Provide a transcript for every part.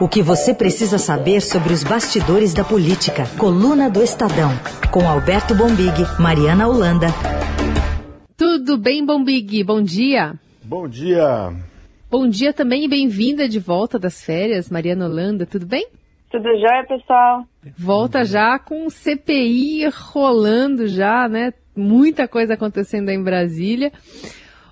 O que você precisa saber sobre os bastidores da política. Coluna do Estadão. Com Alberto Bombig, Mariana Holanda. Tudo bem, Bombig? Bom dia. Bom dia. Bom dia também e bem-vinda de volta das férias, Mariana Holanda. Tudo bem? Tudo jóia, pessoal? Volta já com CPI rolando já, né? Muita coisa acontecendo aí em Brasília.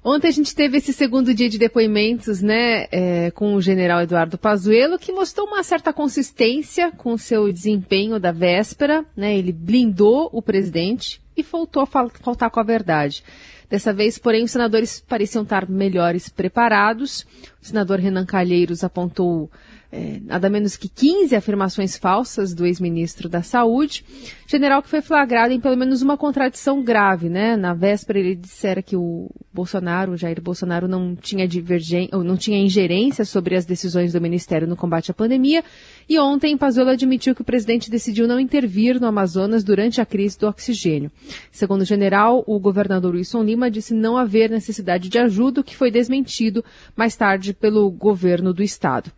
Ontem a gente teve esse segundo dia de depoimentos, né, é, com o general Eduardo Pazuello, que mostrou uma certa consistência com seu desempenho da véspera, né, ele blindou o presidente e faltou a faltar com a verdade. Dessa vez, porém, os senadores pareciam estar melhores preparados. O senador Renan Calheiros apontou é, nada menos que 15 afirmações falsas do ex-ministro da Saúde. General que foi flagrado em pelo menos uma contradição grave, né? Na véspera ele dissera que o Bolsonaro, o Jair Bolsonaro, não tinha divergência, não tinha ingerência sobre as decisões do Ministério no combate à pandemia. E ontem, Pazuello admitiu que o presidente decidiu não intervir no Amazonas durante a crise do oxigênio. Segundo o general, o governador Wilson Lima disse não haver necessidade de ajuda, o que foi desmentido mais tarde pelo governo do estado.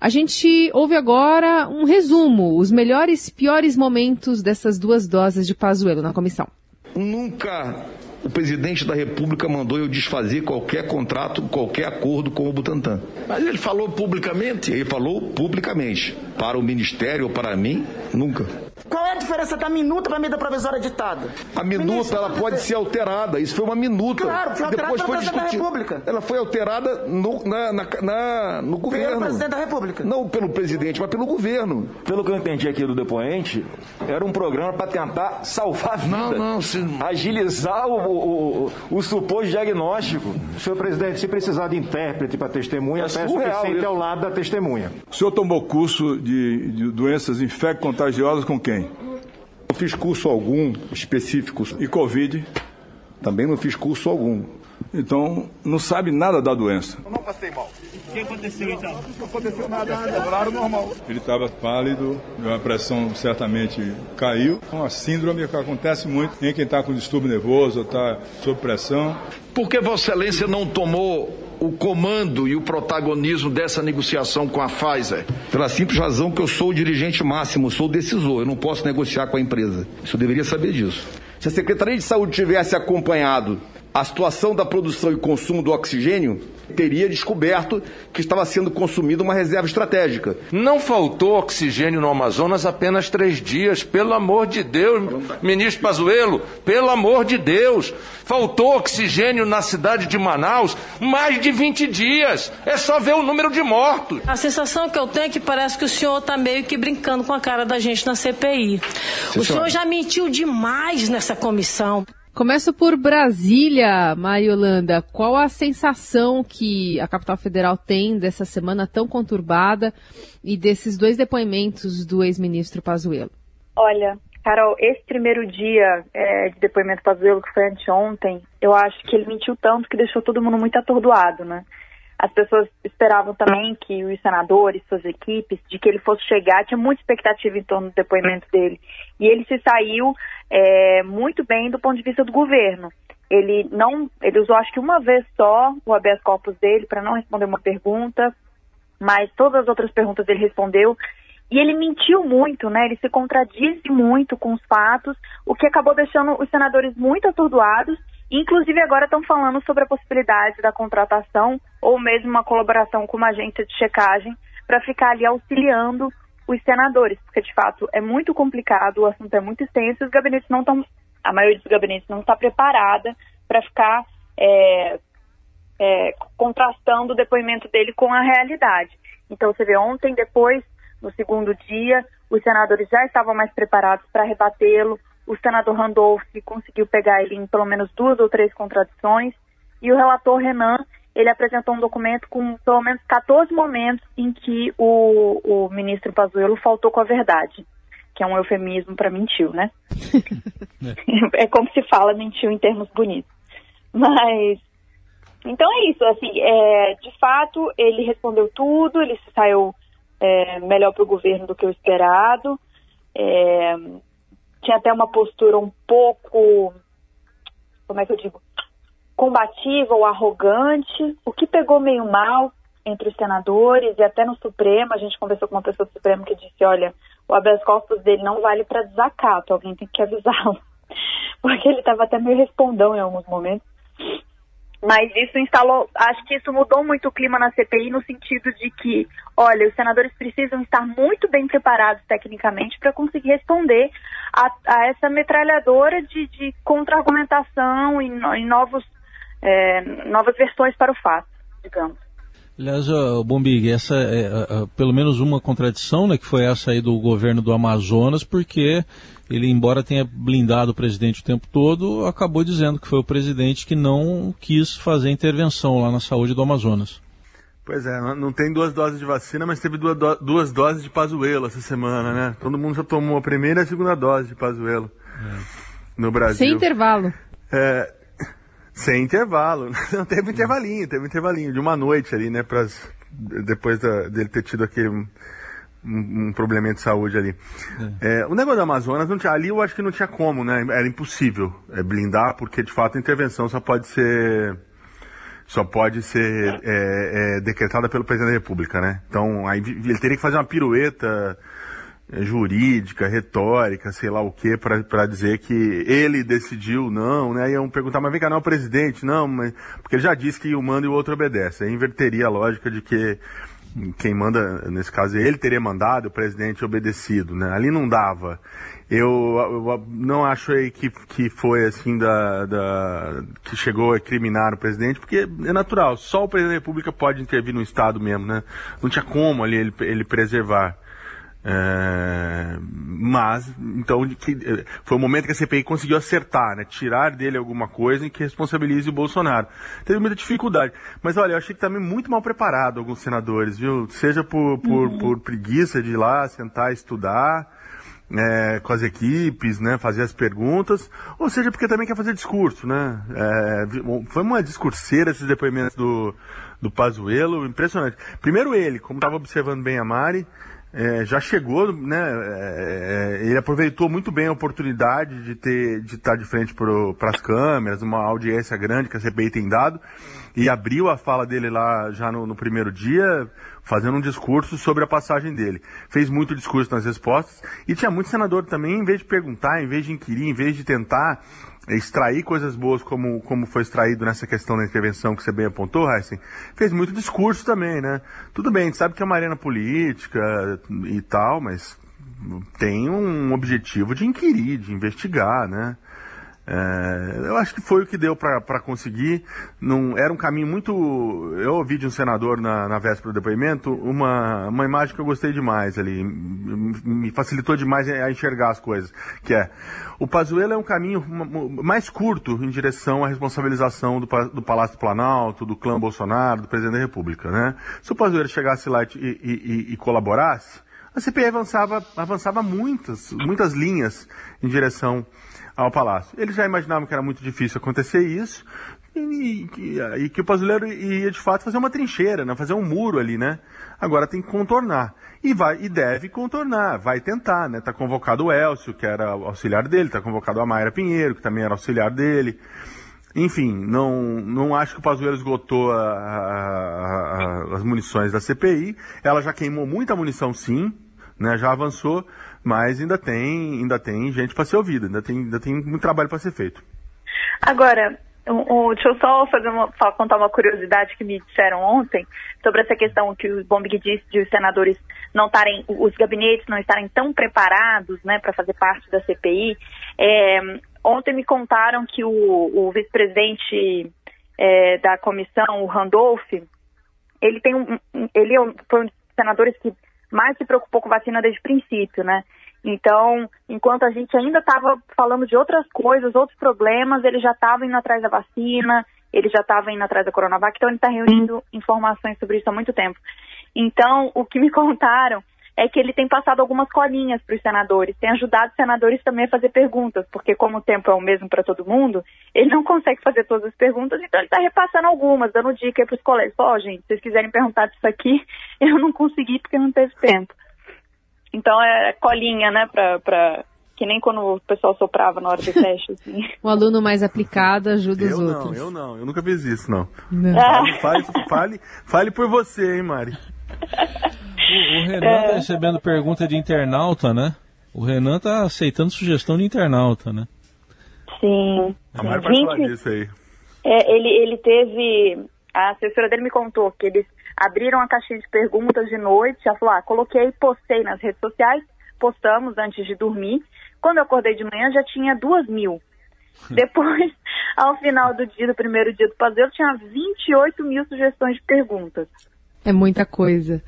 A gente ouve agora um resumo, os melhores e piores momentos dessas duas doses de Pazuello na comissão. Nunca o presidente da República mandou eu desfazer qualquer contrato, qualquer acordo com o Butantan. Mas ele falou publicamente? Ele falou publicamente. Para o Ministério ou para mim, nunca. Qual é a diferença da minuta para a medida provisória ditada? A minuta Ministro, ela pode ser alterada. Isso foi uma minuta. Claro, foi alterada Depois foi discutido. da República. Ela foi alterada no, na, na, na, no governo. Pelo presidente da República. Não pelo presidente, mas pelo governo. Pelo que eu entendi aqui do depoente, era um programa para tentar salvar a vida. Não, não. Se... Agilizar o, o, o, o suposto diagnóstico. Senhor presidente, se precisar de intérprete para testemunha, é peço que sente ao lado da testemunha. O senhor tomou curso de, de doenças infecto-contagiosas com quem? Não fiz curso algum específico. E Covid? Também não fiz curso algum. Então, não sabe nada da doença. Eu não passei mal. O que aconteceu então? Não aconteceu nada, nada. Horário normal. Ele estava pálido, a pressão certamente caiu. É uma síndrome que acontece muito em quem está com distúrbio nervoso, está sob pressão. Por que Vossa Excelência não tomou o comando e o protagonismo dessa negociação com a Pfizer? Pela simples razão que eu sou o dirigente máximo, sou o decisor, eu não posso negociar com a empresa. Isso eu deveria saber disso. Se a Secretaria de Saúde tivesse acompanhado a situação da produção e consumo do oxigênio, teria descoberto que estava sendo consumida uma reserva estratégica. Não faltou oxigênio no Amazonas apenas três dias, pelo amor de Deus, ministro Pazuello, pelo amor de Deus. Faltou oxigênio na cidade de Manaus mais de 20 dias. É só ver o número de mortos. A sensação que eu tenho é que parece que o senhor está meio que brincando com a cara da gente na CPI. Sim, o senhor já mentiu demais nessa comissão. Começo por Brasília, Mariolanda. Qual a sensação que a capital federal tem dessa semana tão conturbada e desses dois depoimentos do ex-ministro Pazuello? Olha, Carol, esse primeiro dia é, de depoimento Pazuello, que foi anteontem, eu acho que ele mentiu tanto que deixou todo mundo muito atordoado, né? As pessoas esperavam também que os senadores, suas equipes, de que ele fosse chegar, tinha muita expectativa em torno do depoimento dele. E ele se saiu é, muito bem do ponto de vista do governo. Ele não, ele usou acho que uma vez só o habeas corpus dele para não responder uma pergunta, mas todas as outras perguntas ele respondeu. E ele mentiu muito, né? Ele se contradisse muito com os fatos, o que acabou deixando os senadores muito atordoados Inclusive, agora estão falando sobre a possibilidade da contratação ou mesmo uma colaboração com uma agência de checagem para ficar ali auxiliando os senadores, porque de fato é muito complicado, o assunto é muito extenso, os gabinetes não estão, a maioria dos gabinetes não está preparada para ficar é, é, contrastando o depoimento dele com a realidade. Então você vê ontem, depois, no segundo dia, os senadores já estavam mais preparados para rebatê-lo, o senador Randolph conseguiu pegar ele em pelo menos duas ou três contradições, e o relator Renan, ele apresentou um documento com pelo menos 14 momentos em que o, o ministro Pazuello faltou com a verdade, que é um eufemismo para mentiu, né? é como se fala mentiu em termos bonitos. Mas, então é isso, assim, é, de fato, ele respondeu tudo, ele saiu é, melhor para o governo do que o esperado, é, tinha até uma postura um pouco, como é que eu digo, combativa ou arrogante, o que pegou meio mal entre os senadores e até no Supremo. A gente conversou com uma pessoa do Supremo que disse: olha, o habeas corpus dele não vale para desacato, alguém tem que avisá-lo. Porque ele estava até meio respondão em alguns momentos. Mas isso instalou, acho que isso mudou muito o clima na CPI no sentido de que, olha, os senadores precisam estar muito bem preparados tecnicamente para conseguir responder a, a, essa metralhadora de, de contra-argumentação e, e novos, é, novas versões para o fato, digamos. Aliás, Bombig, essa é uh, uh, pelo menos uma contradição, né, que foi essa aí do governo do Amazonas, porque ele, embora tenha blindado o presidente o tempo todo, acabou dizendo que foi o presidente que não quis fazer intervenção lá na saúde do Amazonas. Pois é, não tem duas doses de vacina, mas teve duas, do, duas doses de Pazuelo essa semana, né? Todo mundo já tomou a primeira e a segunda dose de Pazuelo é. no Brasil. Sem intervalo. É, sem intervalo. Não teve intervalinho, teve intervalinho de uma noite ali, né? Pras, depois da, dele ter tido aquele um, um probleminha de saúde ali. É. É, o negócio do Amazonas, não tinha, ali eu acho que não tinha como, né? Era impossível é, blindar, porque de fato a intervenção só pode ser só pode ser é, é, decretada pelo presidente da República, né? Então aí ele teria que fazer uma pirueta é, jurídica, retórica, sei lá o que, para dizer que ele decidiu, não, né? Iam perguntar, mas vem cá, não é o presidente, não, mas... porque ele já disse que o manda e o outro obedece. Aí inverteria a lógica de que quem manda, nesse caso, ele teria mandado, o presidente obedecido, né? Ali não dava. Eu, eu não acho aí que, que foi assim da, da, que chegou a criminar o presidente, porque é natural, só o presidente da República pode intervir no Estado mesmo, né? Não tinha como ali ele, ele preservar. É, mas, então, que, foi o momento que a CPI conseguiu acertar, né? Tirar dele alguma coisa em que responsabilize o Bolsonaro. Teve muita dificuldade. Mas olha, eu achei que também muito mal preparado alguns senadores, viu? Seja por, por, uhum. por preguiça de ir lá sentar e estudar, é, com as equipes, né, fazer as perguntas, ou seja, porque também quer fazer discurso, né? É, foi uma discurseira esses depoimentos do, do Pazuello, impressionante. Primeiro ele, como estava observando bem a Mari, é, já chegou, né? É, é, ele aproveitou muito bem a oportunidade de ter, de estar de frente para as câmeras, uma audiência grande que a CPI tem dado, e abriu a fala dele lá já no, no primeiro dia, fazendo um discurso sobre a passagem dele. Fez muito discurso nas respostas e tinha muito senador também, em vez de perguntar, em vez de inquirir, em vez de tentar extrair coisas boas como, como foi extraído nessa questão da intervenção que você bem apontou, Heisen, fez muito discurso também, né? Tudo bem, a gente sabe que é uma arena política e tal, mas tem um objetivo de inquirir, de investigar, né? É, eu acho que foi o que deu para conseguir. Não, era um caminho muito. Eu ouvi de um senador na, na véspera do depoimento uma, uma imagem que eu gostei demais ali. Me facilitou demais a enxergar as coisas. Que é: o Pazuello é um caminho mais curto em direção à responsabilização do, do Palácio Planalto, do clã Bolsonaro, do presidente da República. Né? Se o Pazuello chegasse lá e, e, e, e colaborasse, a CPI avançava, avançava muitas, muitas linhas em direção ao palácio. Eles já imaginavam que era muito difícil acontecer isso e, e, e que o Pazuello ia de fato fazer uma trincheira, né? fazer um muro ali, né? Agora tem que contornar. E vai e deve contornar, vai tentar, né? Tá convocado o Elcio, que era auxiliar dele, tá convocado a Mayra Pinheiro, que também era auxiliar dele. Enfim, não, não acho que o Pazuello esgotou a, a, a, as munições da CPI. Ela já queimou muita munição, sim, né? Já avançou mas ainda tem, ainda tem gente para ser ouvida, ainda tem, ainda tem muito trabalho para ser feito. Agora, um, um, deixa eu só fazer uma, contar uma curiosidade que me disseram ontem sobre essa questão que o Bombig disse de os senadores não estarem, os gabinetes não estarem tão preparados, né, para fazer parte da CPI. É, ontem me contaram que o, o vice-presidente é, da comissão, o Randolph, ele tem um, ele é foi um dos senadores que mais se preocupou com vacina desde o princípio, né? Então, enquanto a gente ainda estava falando de outras coisas, outros problemas, ele já estava indo atrás da vacina, ele já estava indo atrás da Coronavac, então ele está reunindo informações sobre isso há muito tempo. Então, o que me contaram é que ele tem passado algumas colinhas para os senadores, tem ajudado os senadores também a fazer perguntas, porque como o tempo é o mesmo para todo mundo, ele não consegue fazer todas as perguntas, então ele está repassando algumas, dando dica para os colegas. Ó, oh, gente, se vocês quiserem perguntar disso aqui, eu não consegui porque não teve tempo. Então é colinha, né, para que nem quando o pessoal soprava na hora do teste. Assim. O aluno mais aplicado ajuda eu os não, outros. Eu não, eu nunca fiz isso, não. não. Fale, fale, fale, fale por você, hein, Mari. O, o Renan é... tá recebendo pergunta de internauta, né? O Renan tá aceitando sugestão de internauta, né? Sim. A Mari pode falar disso aí. É, ele, ele teve. A assessora dele me contou que eles abriram a caixinha de perguntas de noite. Ela falou: ah, coloquei, postei nas redes sociais, postamos antes de dormir. Quando eu acordei de manhã já tinha duas mil. Depois, ao final do dia, do primeiro dia do passeio, tinha 28 mil sugestões de perguntas. É muita coisa.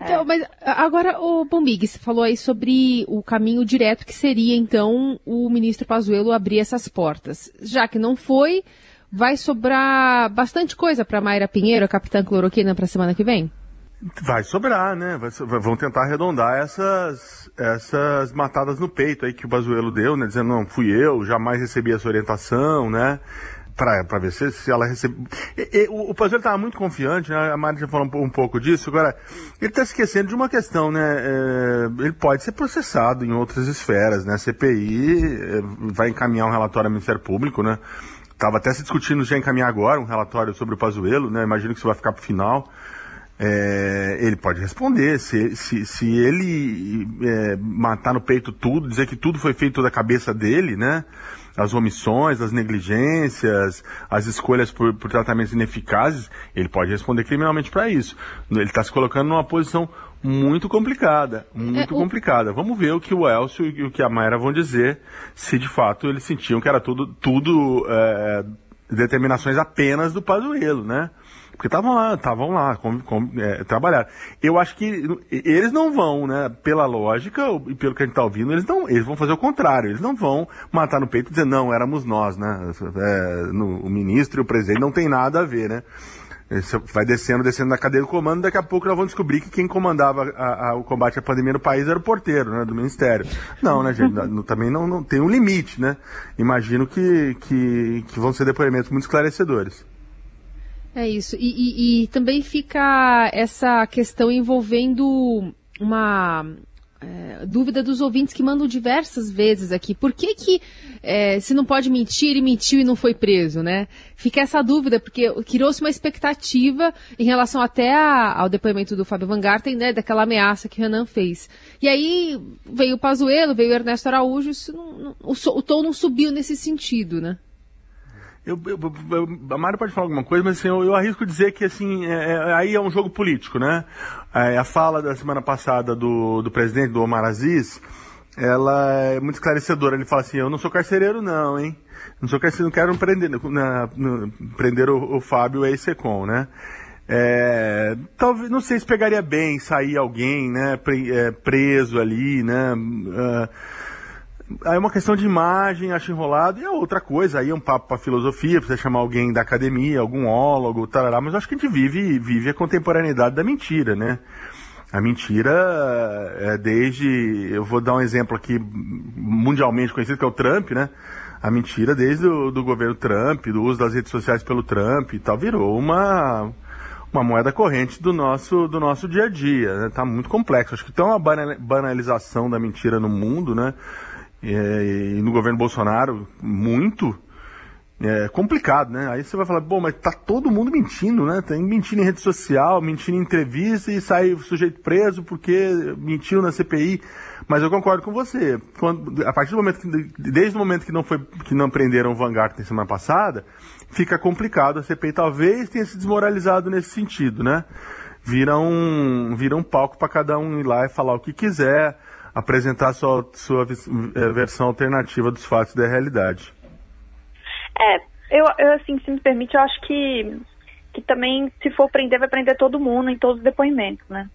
Então, mas agora, o Bombig, você falou aí sobre o caminho direto que seria, então, o ministro Pazuello abrir essas portas. Já que não foi, vai sobrar bastante coisa para Mayra Pinheiro, a capitã cloroquina, para a semana que vem? Vai sobrar, né? Vai, vão tentar arredondar essas, essas matadas no peito aí que o Pazuello deu, né? Dizendo, não, fui eu, jamais recebi essa orientação, né? Para ver se, se ela recebe. E, o, o Pazuello estava muito confiante, né? a Mari já falou um, um, pouco disso. Agora, ele está esquecendo de uma questão, né? É, ele pode ser processado em outras esferas, né? A CPI é, vai encaminhar um relatório ao Ministério Público, né? Estava até se discutindo já encaminhar agora um relatório sobre o Pazuello, né? Imagino que isso vai ficar para o final. É, ele pode responder. Se, se, se ele é, matar no peito tudo, dizer que tudo foi feito da cabeça dele, né? As omissões, as negligências, as escolhas por, por tratamentos ineficazes, ele pode responder criminalmente para isso. Ele está se colocando numa posição muito complicada, muito é, o... complicada. Vamos ver o que o Elcio e o que a Mayra vão dizer, se de fato eles sentiam que era tudo, tudo é, determinações apenas do Pazuello, né? Porque estavam lá, estavam lá, com, com, é, trabalhar. Eu acho que eles não vão, né? Pela lógica e pelo que a gente está ouvindo, eles não, eles vão fazer o contrário. Eles não vão matar no peito e dizer não, éramos nós, né? É, no, o ministro e o presidente não tem nada a ver, né? vai descendo, descendo na cadeia do comando, daqui a pouco nós vamos descobrir que quem comandava a, a, o combate à pandemia no país era o porteiro, né, do Ministério. Não, né, gente, também não, não, tem um limite, né? Imagino que, que, que vão ser depoimentos muito esclarecedores. É isso. E, e, e também fica essa questão envolvendo uma é, dúvida dos ouvintes que mandam diversas vezes aqui. Por que que é, se não pode mentir, ele mentiu e não foi preso, né? Fica essa dúvida, porque criou-se uma expectativa em relação até a, ao depoimento do Fábio Van Garten, né? Daquela ameaça que Renan fez. E aí veio o Pazuello, veio o Ernesto Araújo, não, não, o, o tom não subiu nesse sentido, né? Eu, eu, eu, a Mário pode falar alguma coisa, mas assim, eu, eu arrisco dizer que assim, é, é, aí é um jogo político, né? É, a fala da semana passada do, do presidente, do Omar Aziz, ela é muito esclarecedora. Ele fala assim, eu não sou carcereiro não, hein? Não sou carcereiro, não quero prender, na, no, prender o, o Fábio ex-secom, né? É, talvez, não sei se pegaria bem sair alguém, né, é, preso ali, né? Uh, Aí é uma questão de imagem, acho enrolado, e é outra coisa, aí é um papo para filosofia, precisa chamar alguém da academia, algum ólogo, tarará, mas acho que a gente vive, vive a contemporaneidade da mentira, né? A mentira é desde, eu vou dar um exemplo aqui mundialmente conhecido, que é o Trump, né? A mentira desde o do governo Trump, do uso das redes sociais pelo Trump e tal, virou uma, uma moeda corrente do nosso, do nosso dia a dia. Né? Tá muito complexo. Acho que tem uma banalização da mentira no mundo, né? É, e no governo Bolsonaro muito é complicado, né? Aí você vai falar, bom, mas tá todo mundo mentindo, né? Tem mentindo em rede social, mentindo em entrevista e sai o sujeito preso porque mentiu na CPI. Mas eu concordo com você. Quando, a partir do momento que, desde o momento que não foi, que não prenderam o Vanguard na semana passada, fica complicado. A CPI talvez tenha se desmoralizado nesse sentido, né? Vira um, vira um palco para cada um ir lá e falar o que quiser apresentar sua, sua é, versão alternativa dos fatos da realidade. É, eu, eu assim, se me permite, eu acho que, que também, se for prender, vai prender todo mundo em todos os depoimentos, né?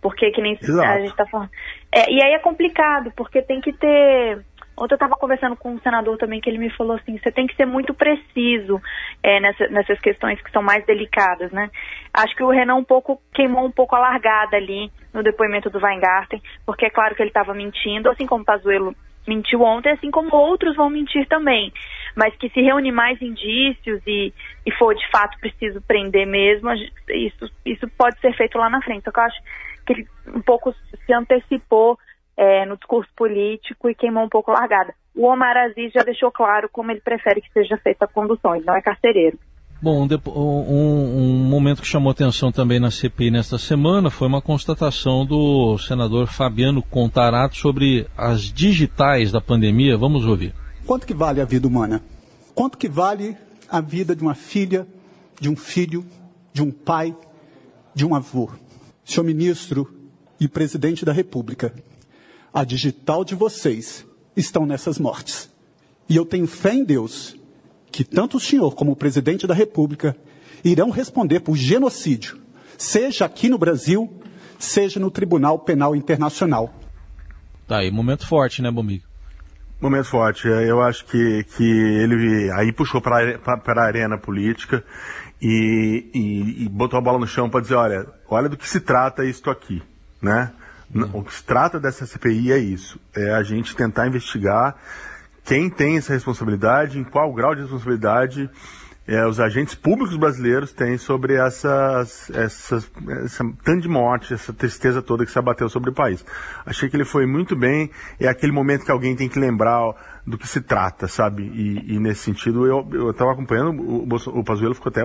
Porque que nem Exato. a gente tá falando. É, e aí é complicado, porque tem que ter Ontem eu estava conversando com um senador também que ele me falou assim, você tem que ser muito preciso é, nessa, nessas questões que são mais delicadas, né? Acho que o Renan um pouco queimou um pouco a largada ali no depoimento do Weingarten, porque é claro que ele estava mentindo, assim como o Pazuello mentiu ontem, assim como outros vão mentir também. Mas que se reunir mais indícios e, e for de fato preciso prender mesmo, isso, isso pode ser feito lá na frente. Só que eu acho que ele um pouco se antecipou é, no discurso político e queimou um pouco a largada. O Omar Aziz já deixou claro como ele prefere que seja feita a condução, ele não é carcereiro. Bom, um, um, momento que chamou atenção também na CPI nesta semana foi uma constatação do senador Fabiano Contarato sobre as digitais da pandemia. Vamos ouvir. Quanto que vale a vida humana? Quanto que vale a vida de uma filha, de um filho, de um pai, de um avô? Senhor ministro e presidente da República, a digital de vocês estão nessas mortes. E eu tenho fé em Deus que tanto o senhor como o presidente da República irão responder por genocídio, seja aqui no Brasil, seja no Tribunal Penal Internacional. Tá aí, momento forte, né, Bomigo? Momento forte. Eu acho que, que ele aí puxou para a arena política e, e, e, botou a bola no chão para dizer, olha, olha do que se trata isto aqui, né? O que se trata dessa CPI é isso, é a gente tentar investigar quem tem essa responsabilidade, em qual grau de responsabilidade é, os agentes públicos brasileiros têm sobre essas, essas, essa tanto de morte, essa tristeza toda que se abateu sobre o país. Achei que ele foi muito bem, é aquele momento que alguém tem que lembrar do que se trata, sabe? E, e nesse sentido, eu estava acompanhando, o, o Pazuello ficou até,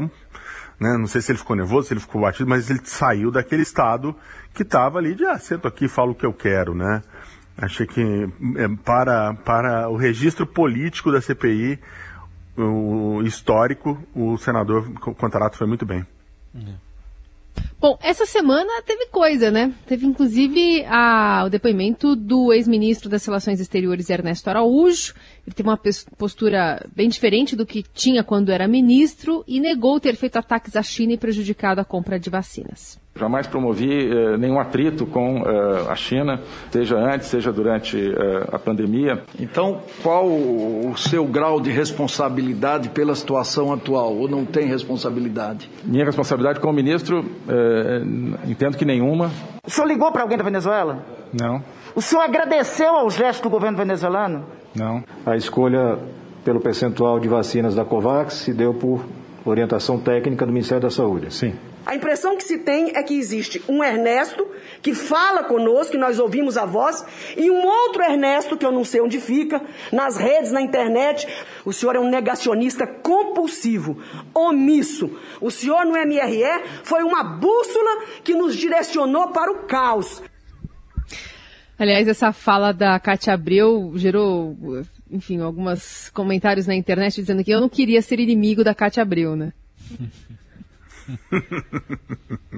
né, não sei se ele ficou nervoso, se ele ficou batido, mas ele saiu daquele estado que estava ali de, ah, sento aqui falo o que eu quero, né? Achei que é, para, para o registro político da CPI, o histórico, o senador Contarato foi muito bem. Bom, essa semana teve coisa, né? Teve inclusive a, o depoimento do ex-ministro das Relações Exteriores, Ernesto Araújo. Ele teve uma postura bem diferente do que tinha quando era ministro e negou ter feito ataques à China e prejudicado a compra de vacinas. Jamais promovi eh, nenhum atrito com eh, a China, seja antes, seja durante eh, a pandemia. Então, qual o seu grau de responsabilidade pela situação atual? Ou não tem responsabilidade? Minha responsabilidade como ministro, eh, entendo que nenhuma. O senhor ligou para alguém da Venezuela? Não. O senhor agradeceu ao gesto do governo venezuelano? Não. A escolha pelo percentual de vacinas da COVAX se deu por orientação técnica do Ministério da Saúde. Sim. A impressão que se tem é que existe um Ernesto que fala conosco, que nós ouvimos a voz, e um outro Ernesto, que eu não sei onde fica, nas redes, na internet. O senhor é um negacionista compulsivo, omisso. O senhor no MRE foi uma bússola que nos direcionou para o caos. Aliás, essa fala da Cátia Abreu gerou, enfim, alguns comentários na internet dizendo que eu não queria ser inimigo da Cátia Abreu, né?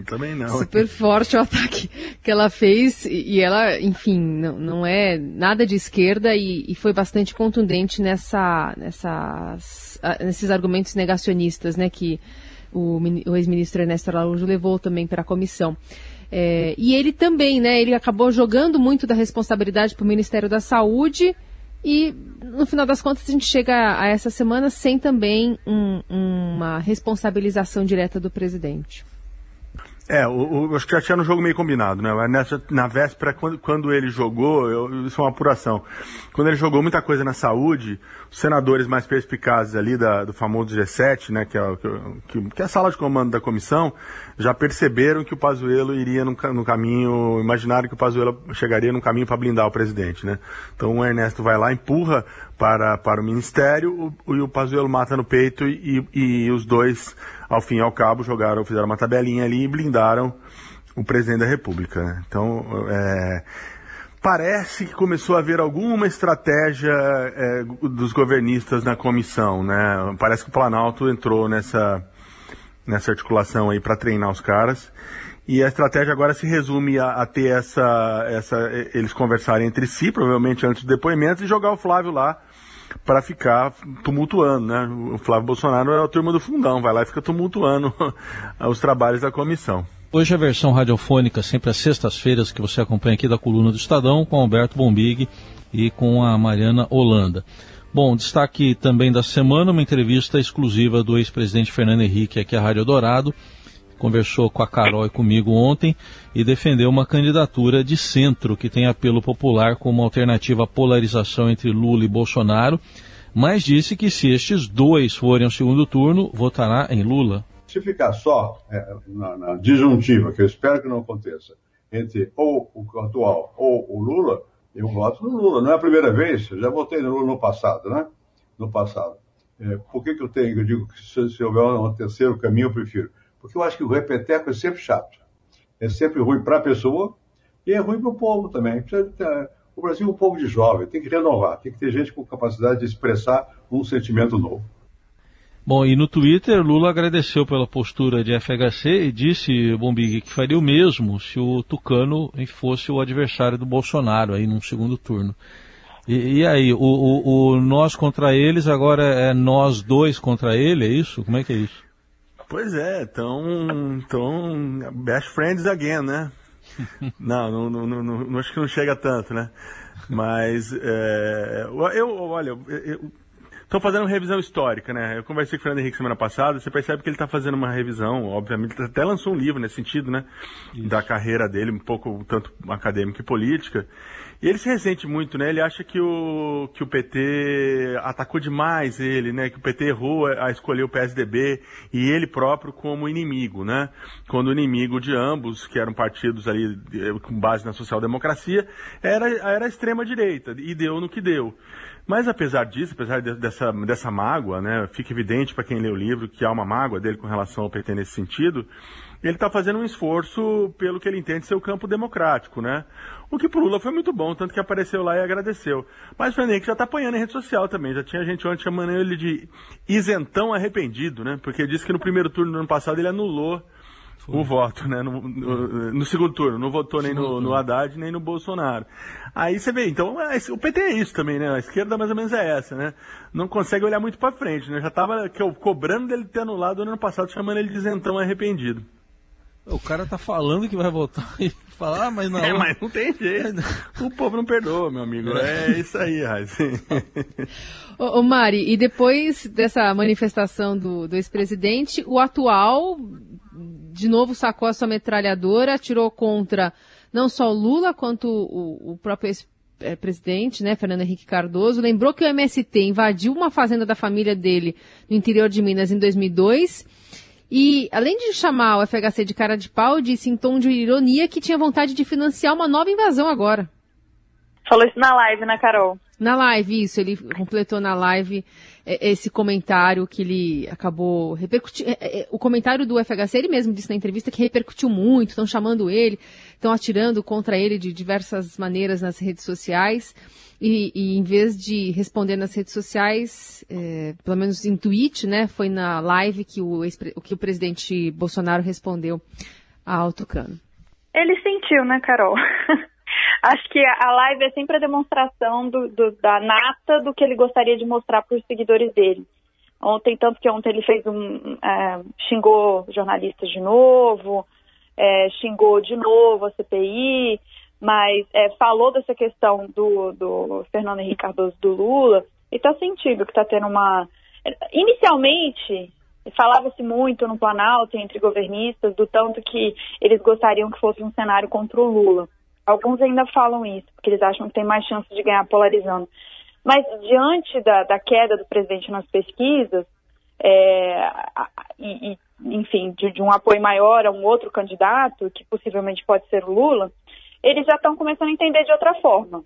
Também não. Super forte o ataque que ela fez e ela, enfim, não, não é nada de esquerda e, e foi bastante contundente nessa, nessas, nesses argumentos negacionistas, né, que o, o ex-ministro Ernesto Araújo levou também para a comissão. É, e ele também, né, ele acabou jogando muito da responsabilidade para o Ministério da Saúde e, no final das contas, a gente chega a essa semana sem também um, uma responsabilização direta do presidente. É, o, o, acho que já tinha no jogo meio combinado, né? Nessa, na véspera, quando, quando ele jogou, eu, isso é uma apuração. Quando ele jogou muita coisa na saúde, os senadores mais perspicazes ali da, do famoso G7, né, que é, que, que é a sala de comando da comissão, já perceberam que o Pazuello iria no, no caminho, imaginaram que o Pazuello chegaria no caminho para blindar o presidente, né? Então o Ernesto vai lá, empurra para, para o ministério, o, e o Pazuello mata no peito e, e, e os dois ao fim e ao cabo, jogaram, fizeram uma tabelinha ali e blindaram o presidente da República. Né? Então, é, parece que começou a haver alguma estratégia é, dos governistas na comissão. Né? Parece que o Planalto entrou nessa, nessa articulação aí para treinar os caras. E a estratégia agora se resume a, a, ter essa, essa. Eles conversarem entre si, provavelmente antes do depoimento, e jogar o Flávio lá para ficar tumultuando, né? O Flávio Bolsonaro é a turma do fundão, vai lá e fica tumultuando os trabalhos da comissão. Hoje a versão radiofônica, sempre às sextas-feiras, que você acompanha aqui da coluna do Estadão, com Alberto Bombig e com a Mariana Holanda. Bom, destaque também da semana, uma entrevista exclusiva do ex-presidente Fernando Henrique aqui à Rádio Dourado, conversou com a Carol e comigo ontem e defendeu uma candidatura de centro que tem apelo popular como alternativa à polarização entre Lula e Bolsonaro, mas disse que se estes dois forem ao segundo turno, votará em Lula. Se ficar só é, na, na disjuntiva, que eu espero que não aconteça, entre ou o atual ou o Lula, Eu voto no Lula. Não é a primeira vez, eu já votei no Lula no passado, né? No passado. É, por que, que eu tenho? Eu digo que se, se houver um terceiro caminho, eu prefiro. Porque eu acho que o repeteco é sempre chato. É sempre ruim para a pessoa e é ruim para o povo também. O Brasil é um povo de jovem, tem que renovar, tem que ter gente com capacidade de expressar um sentimento novo. Bom, e no Twitter, Lula agradeceu pela postura de FHC e disse, Bombig, que faria o mesmo se o Tucano fosse o adversário do Bolsonaro aí num segundo turno. E, e aí, o, o, o, nós contra eles agora é nós dois contra ele, é isso? Como é que é isso? Pois é, então, então best friends again, né? não, não, não, não, não, acho que não chega tanto, né? Mas é, eu, olha, eu, Estão fazendo uma revisão histórica, né? Eu conversei com o Fernando Henrique semana passada, você percebe que ele está fazendo uma revisão, obviamente, ele até lançou um livro nesse sentido, né? Isso. Da carreira dele, um pouco tanto acadêmica e política. E ele se ressente muito, né? Ele acha que o, que o PT atacou demais ele, né? Que o PT errou a escolher o PSDB e ele próprio como inimigo, né? Quando o inimigo de ambos, que eram partidos ali eh, com base na social-democracia, era, era a extrema-direita. E deu no que deu. Mas apesar disso, apesar de, dessa, dessa mágoa, né, fica evidente para quem lê o livro que há uma mágoa dele com relação ao PT nesse sentido, ele está fazendo um esforço pelo que ele entende ser o campo democrático, né? O que pro Lula foi muito bom, tanto que apareceu lá e agradeceu. Mas o Henrique já está apanhando em rede social também. Já tinha gente ontem chamando ele de isentão arrependido, né? Porque disse que no primeiro turno do ano passado ele anulou o voto, né? No, no, no, segundo turno. Não votou nem no, no Haddad, nem no Bolsonaro. Aí você vê, então, é, o PT é isso também, né? A esquerda mais ou menos é essa, né? Não consegue olhar muito para frente, né? Já tava cobrando dele ter anulado no ano passado, chamando ele de isentão arrependido. O cara tá falando que vai votar e falar, ah, mas não. É, mas não tem jeito. o povo não perdoa, meu amigo. É, é isso aí, Raiz. ô, ô, Mari, e depois dessa manifestação do, do ex-presidente, o atual de novo sacou a sua metralhadora, atirou contra não só o Lula, quanto o, o próprio ex-presidente, né, Fernando Henrique Cardoso. Lembrou que o MST invadiu uma fazenda da família dele no interior de Minas em 2002. E, além de chamar o FHC de cara de pau, disse em tom de ironia que tinha vontade de financiar uma nova invasão agora. Falou isso na live, né, Carol? Na live, isso. Ele completou na live é, esse comentário que ele acabou repercutindo. É, é, o comentário do FHC, ele mesmo disse na entrevista que repercutiu muito, estão chamando ele, estão atirando contra ele de diversas maneiras nas redes sociais. E, e em vez de responder nas redes sociais, é, pelo menos em tweet, né, foi na live que o, que o presidente Bolsonaro respondeu ao Tucano. Ele sentiu, né, Carol? acho que a live é sempre a demonstração do, do, da nata do que ele gostaria de mostrar para os seguidores dele. Ontem, tanto que ontem ele fez um. É, xingou jornalistas de novo, é, xingou de novo a CPI, mas é, falou dessa questão do, do Fernando Henrique Cardoso do Lula, e está sentindo que está tendo uma. Inicialmente, falava-se muito no Planalto entre governistas do tanto que eles gostariam que fosse um cenário contra o Lula. Alguns ainda falam isso, porque eles acham que tem mais chance de ganhar polarizando. Mas diante da, da queda do presidente nas pesquisas, é, e, e, enfim, de, de, um apoio maior a um outro candidato, que possivelmente pode ser o Lula, eles já estão começando a entender de outra forma.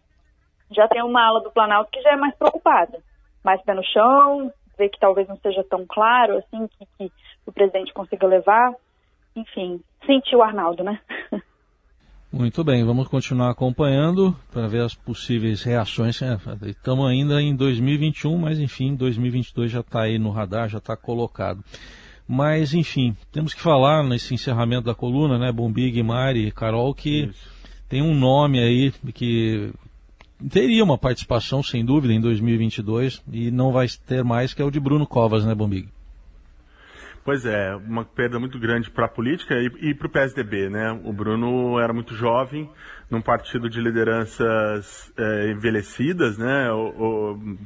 Já tem uma ala do Planalto que já é mais preocupada, mais pé no chão, ver que talvez não seja tão claro assim que, que o presidente consiga levar. Enfim, sentiu o Arnaldo, né? Muito bem, vamos continuar acompanhando para ver as possíveis reações. Estamos ainda em 2021, mas enfim, 2022 já está aí no radar, já está colocado. Mas enfim, temos que falar nesse encerramento da coluna, né, Bombig, Mari, Carol, que Isso. tem um nome aí que teria uma participação sem dúvida em 2022 e não vai ter mais, que é o de Bruno Covas, né, Bombig? Pois é, uma perda muito grande para a política e, e para o PSDB, né? O Bruno era muito jovem, num partido de lideranças é, envelhecidas, né? O, o,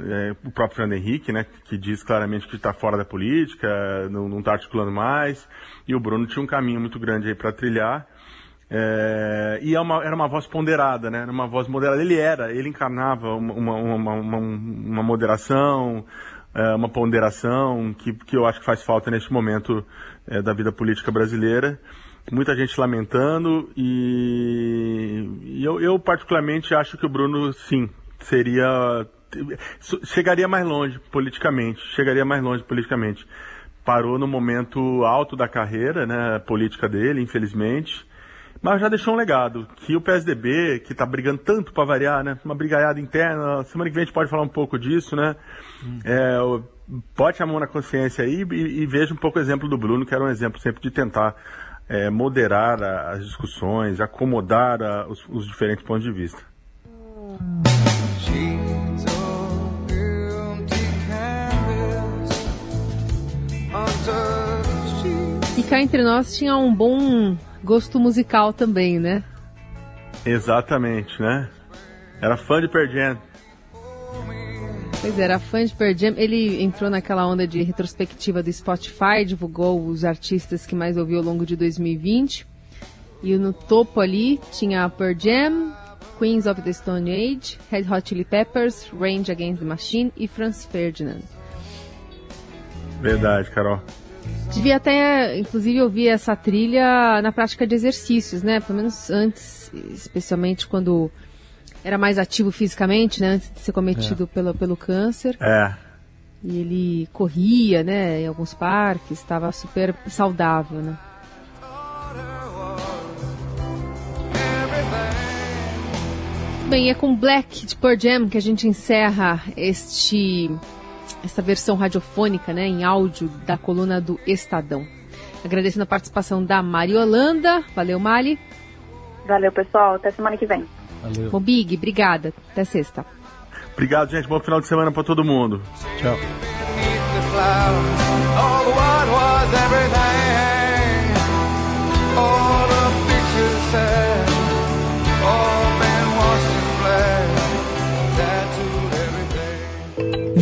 é, o, próprio Fernando Henrique, né? Que diz claramente que está fora da política, não está articulando mais. E o Bruno tinha um caminho muito grande aí para trilhar. É, e é uma, era uma voz ponderada, né? Era uma voz moderada. Ele era, ele encarnava uma, uma, uma, uma moderação, é, uma ponderação que, que eu acho que faz falta neste momento é, da vida política brasileira. Muita gente lamentando e, e eu, eu particularmente acho que o Bruno, sim, seria chegaria mais longe politicamente, chegaria mais longe politicamente. Parou no momento alto da carreira, né, política dele, infelizmente, mas já deixou um legado que o PSDB, que está brigando tanto para variar, né, uma brigaiada interna, semana que vem a gente pode falar um pouco disso, né, hum. é, bote a mão na consciência aí e, e, veja um pouco o exemplo do Bruno, que era um exemplo sempre de tentar é, moderar a, as discussões, acomodar a, os, os diferentes pontos de vista. E cá entre nós tinha um bom gosto musical também, né? Exatamente, né? Era fã de Pearl Jam. Pois é, era fã de Pearl Jam. Ele entrou naquela onda de retrospectiva do Spotify, divulgou os artistas que mais ouviu ao longo de 2020. E no topo ali tinha Pearl Jam, Queens of the Stone Age, Red Hot Chili Peppers, Range Against the Machine e Franz Ferdinand. Verdade, Carol. Devia até, inclusive, ouvir essa trilha na prática de exercícios, né? Pelo menos antes, especialmente quando era mais ativo fisicamente, né? Antes de ser cometido é. pelo, pelo câncer. É. E ele corria, né? Em alguns parques, estava super saudável, né? Bem, é com Black de Pearl Jam que a gente encerra este essa versão radiofônica, né, em áudio da coluna do Estadão. Agradecendo a participação da Mari Holanda. Valeu, Mari. Valeu, pessoal. Até semana que vem. Valeu. Bom, Big, obrigada. Até sexta. Obrigado, gente. Bom final de semana para todo mundo. Tchau.